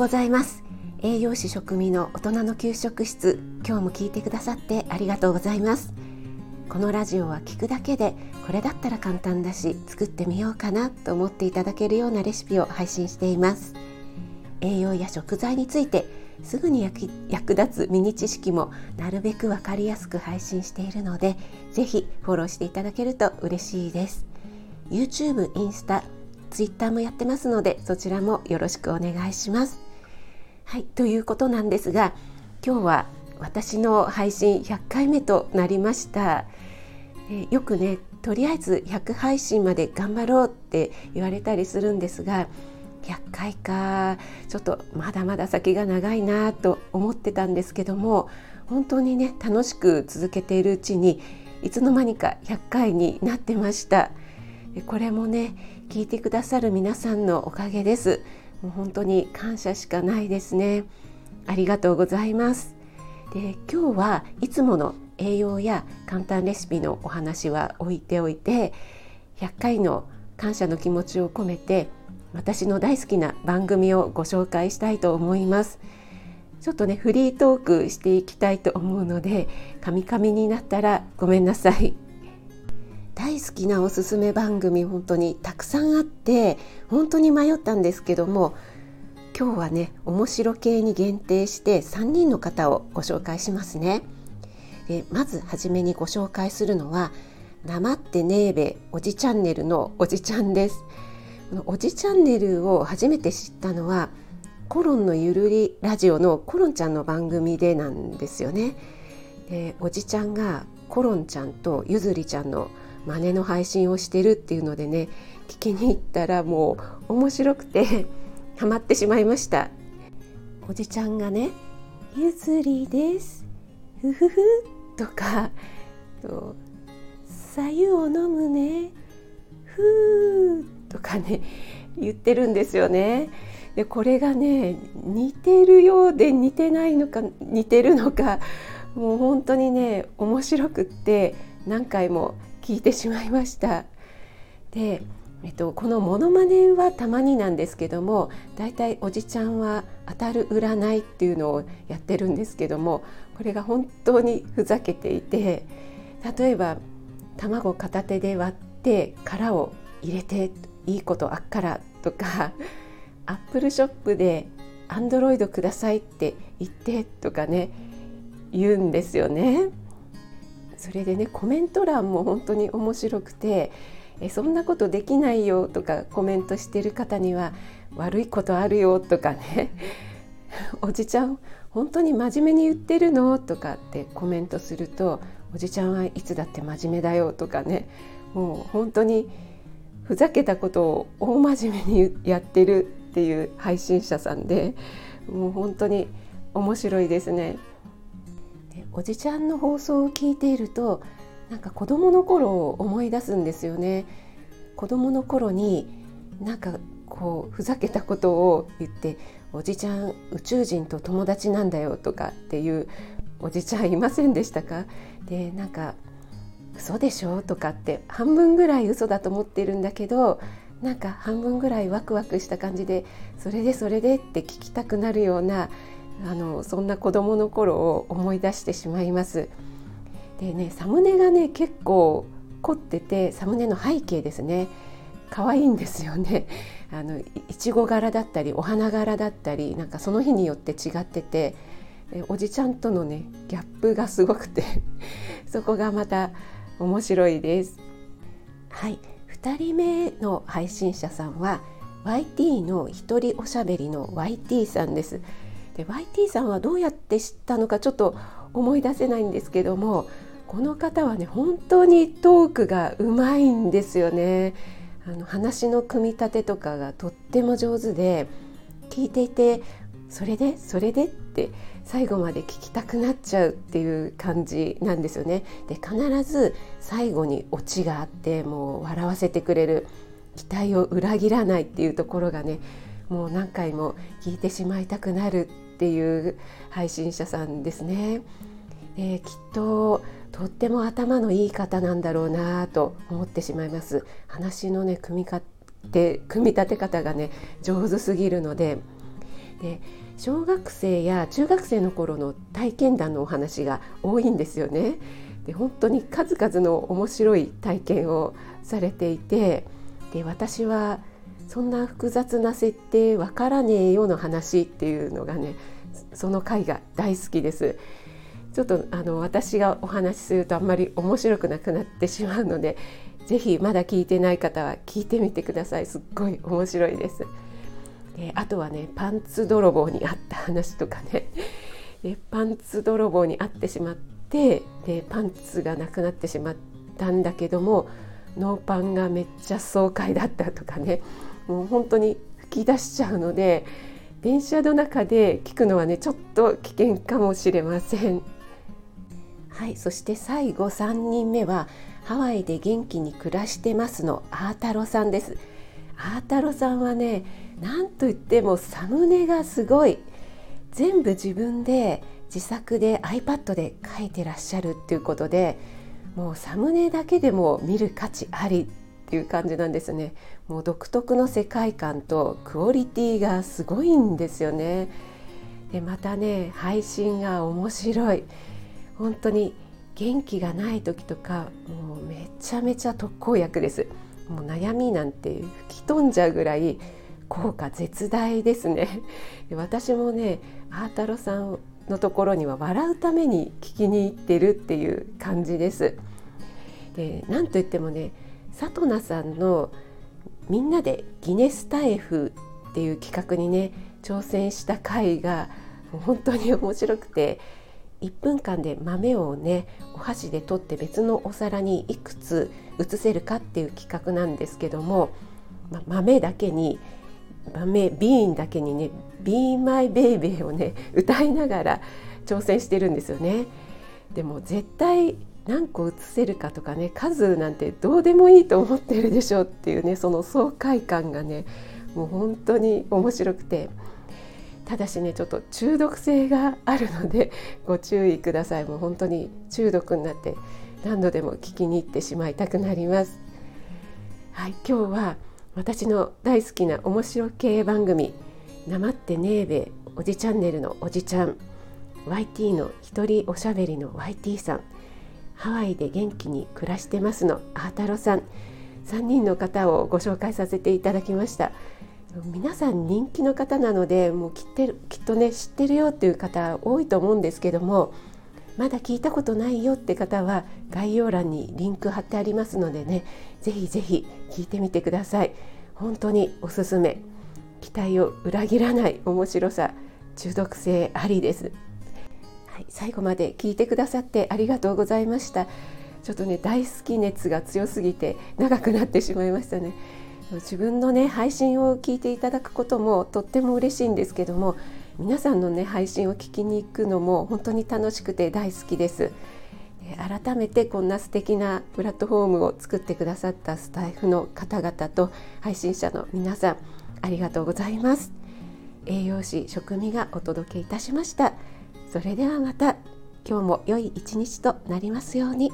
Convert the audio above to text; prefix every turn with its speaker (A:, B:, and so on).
A: ございます。栄養士食味の大人の給食室今日も聞いてくださってありがとうございます。このラジオは聞くだけでこれだったら簡単だし作ってみようかなと思っていただけるようなレシピを配信しています。栄養や食材についてすぐに役立つミニ知識もなるべく分かりやすく配信しているのでぜひフォローしていただけると嬉しいです。YouTube、インスタ、ツイッターもやってますのでそちらもよろしくお願いします。はいということなんですが今日は私の配信100回目となりました。えよくねとりあえず100配信まで頑張ろうって言われたりするんですが100回かちょっとまだまだ先が長いなと思ってたんですけども本当にね楽しく続けているうちにいつの間にか100回になってました。これもね聞いてくださる皆さんのおかげですもう本当に感謝しかないですね。ありがとうございます。で今日はいつもの栄養や簡単レシピのお話は置いておいて100回の感謝の気持ちを込めて私の大好きな番組をご紹介したいと思います。ちょっとねフリートークしていきたいと思うのでカミカミになったらごめんなさい。大好きなおすすめ番組本当にたくさんあって本当に迷ったんですけども今日はね面白系に限定して3人の方をご紹介しますね。でまずはじめにご紹介するのは「なまってねえべおじチャンネル」のおじちゃんです。おじチャンネルを初めて知ったのはコロンのゆるりラジオのコロンちゃんの番組でなんですよね。でおじちゃんがコロンちゃんとゆずりちゃんの真似の配信をしてるっていうのでね聞きに行ったらもう面白くて ハマってしまいました。おじちゃんがね「ゆずりです」「ふふふ」とかと「さゆを飲むね」「ふー」とかね言ってるんですよね。でこれがね似てるようで似てないのか似てるのかもう本当にね面白くって何回も聞いてしまいました。で、えっと、このモノマネはたまになんですけどもだいたいおじちゃんは当たる占いっていうのをやってるんですけどもこれが本当にふざけていて例えば卵片手で割って殻を入れていいことあっからとかアップルショップで「アンドロイドください」って言ってとかね言うんですよね。それでねコメント欄も本当に面白くてえそんなことできないよとかコメントしてる方には悪いことあるよとかね おじちゃん本当に真面目に言ってるの？とかってコメントするとおじちゃんはいつだって真面目だよとかねもう本当にふざけたことを大真面目にやってるっていう配信者さんでもう本当に面白いですね。おじちゃんの放送を聞いているとなんか子どもの頃を思い出すんですよね。子どもの頃になんかこうふざけたことを言って「おじちゃん宇宙人と友達なんだよ」とかっていうおじちゃんいませんでしたか？でなんか「嘘でしょ?」とかって半分ぐらい嘘だと思ってるんだけどなんか半分ぐらいワクワクした感じで「それでそれで」って聞きたくなるようなあのそんな子どもの頃を思い出してしまいます。でねサムネがね結構凝っててサムネの背景ですね可愛いんですよね。あのいちご柄だったりお花柄だったりなんかその日によって違ってておじちゃんとのねギャップがすごくて そこがまた面白いです。はい2人目の配信者さんは YT の一人おしゃべりの YT さんです。で YT さんはどうやって知ったのかちょっと思い出せないんですけどもこの方はね本当にトークがうまいんですよね。あの話の組み立てとかがとっても上手で聞いていてそれでそれでって最後まで聞きたくなっちゃうっていう感じなんですよね。で必ず最後にオチがあってもう笑わせてくれる期待を裏切らないっていうところがねもう何回も聞いてしまいたくなるっていう配信者さんですね。えー、きっととっても頭のいい方なんだろうなと思ってしまいます。話のね組みかて組み立て方がね上手すぎるのでで小学生や中学生の頃の体験談のお話が多いんですよね。で本当に数々の面白い体験をされていてで私はそんな複雑な設定わからねえよの話っていうのがねその回が大好きです。ちょっとあの私がお話しするとあんまり面白くなくなってしまうのでぜひまだ聞いてない方は聞いてみてくださいすっごい面白いです。であとはねパンツ泥棒にあった話とかねで パンツ泥棒に遭ってしまってでパンツがなくなってしまったんだけどもノーパンがめっちゃ爽快だったとかねもう本当に吹き出しちゃうので電車の中で聞くのはねちょっと危険かもしれません。はいそして最後3人目はハワイで元気に暮らしてますのアータロさんです。アータロさんはねなんといってもサムネがすごい全部自分で自作で iPad で書いてらっしゃるっていうことでもうサムネだけでも見る価値ありいう感じなんですね。もう独特の世界観とクオリティがすごいんですよね。でまたね配信が面白い。本当に元気がない時とかもうめちゃめちゃ特効薬です。もう悩みなんて吹き飛んじゃうぐらい効果絶大ですね。で私もねアータロさんのところには笑うために聞きに行ってるっていう感じです。でなんといってもね佐藤奈さんのみんなでギネスタイフっていう企画にね挑戦した回が本当に面白くて1分間で豆をねお箸で取って別のお皿にいくつ移せるかっていう企画なんですけども、ま、豆だけに豆ビーンだけにね「Be My Baby」をね歌いながら挑戦してるんですよね。でも絶対何個移せるかとかね数なんてどうでもいいと思ってるでしょうっていうねその爽快感がねもう本当に面白くて。ただしねちょっと中毒性があるので ご注意ください。もう本当に中毒になって何度でも聞きに行ってしまいたくなります。はい今日は私の大好きな面白系番組「なまってねえべおじチャンネル」のおじちゃん YT の一人おしゃべりの YT さんハワイで元気に暮らしてますのアータロさん。3人の方をご紹介させていただきました。皆さん人気の方なのでもうきってるきっとね知ってるよっていう方多いと思うんですけどもまだ聞いたことないよって方は概要欄にリンク貼ってありますのでねぜひぜひ聞いてみてください。本当におすすめ。期待を裏切らない面白さ中毒性ありです、はい、最後まで聞いてくださってありがとうございました。ちょっとね大好き熱が強すぎて長くなってしまいましたね。自分のね配信を聞いていただくこともとっても嬉しいんですけども皆さんのね配信を聞きに行くのも本当に楽しくて大好きです。改めてこんな素敵なプラットフォームを作ってくださったスタイフの方々と配信者の皆さんありがとうございます。栄養士食味がお届けいたしました。それではまた今日も良い一日となりますように。